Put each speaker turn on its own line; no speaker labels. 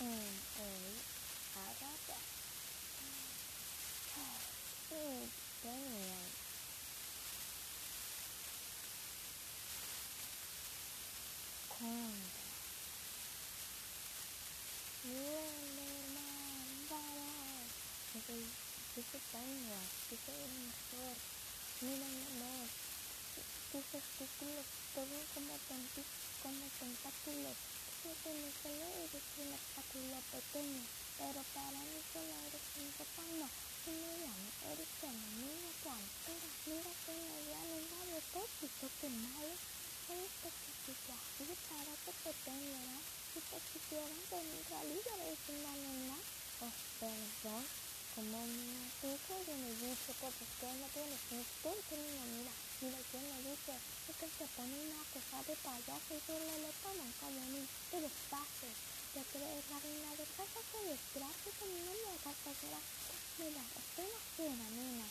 en el arata. Y tenían contra Dice tengo, dice mejor, mira mi amor, dice testículos, todo como, como tentáculos, sé que no solo eres una patilla pequeña, pero para eso no eres un gusano, sino ya eres como una cuantura. Mira que no había nada de tóxico que malo. Eres toxiquilla y para que te tengan si te quisieran con mi realidad eres una nena. Oh, perdón, como me dijo que me dice que pues que no tienes ni tú ni mira, mira que me dice es que se pone una cosa de payaso y solo le toman como un despacio, te crees la reina de casa que desgracia que no me hagas pasar, mira, estoy una nena,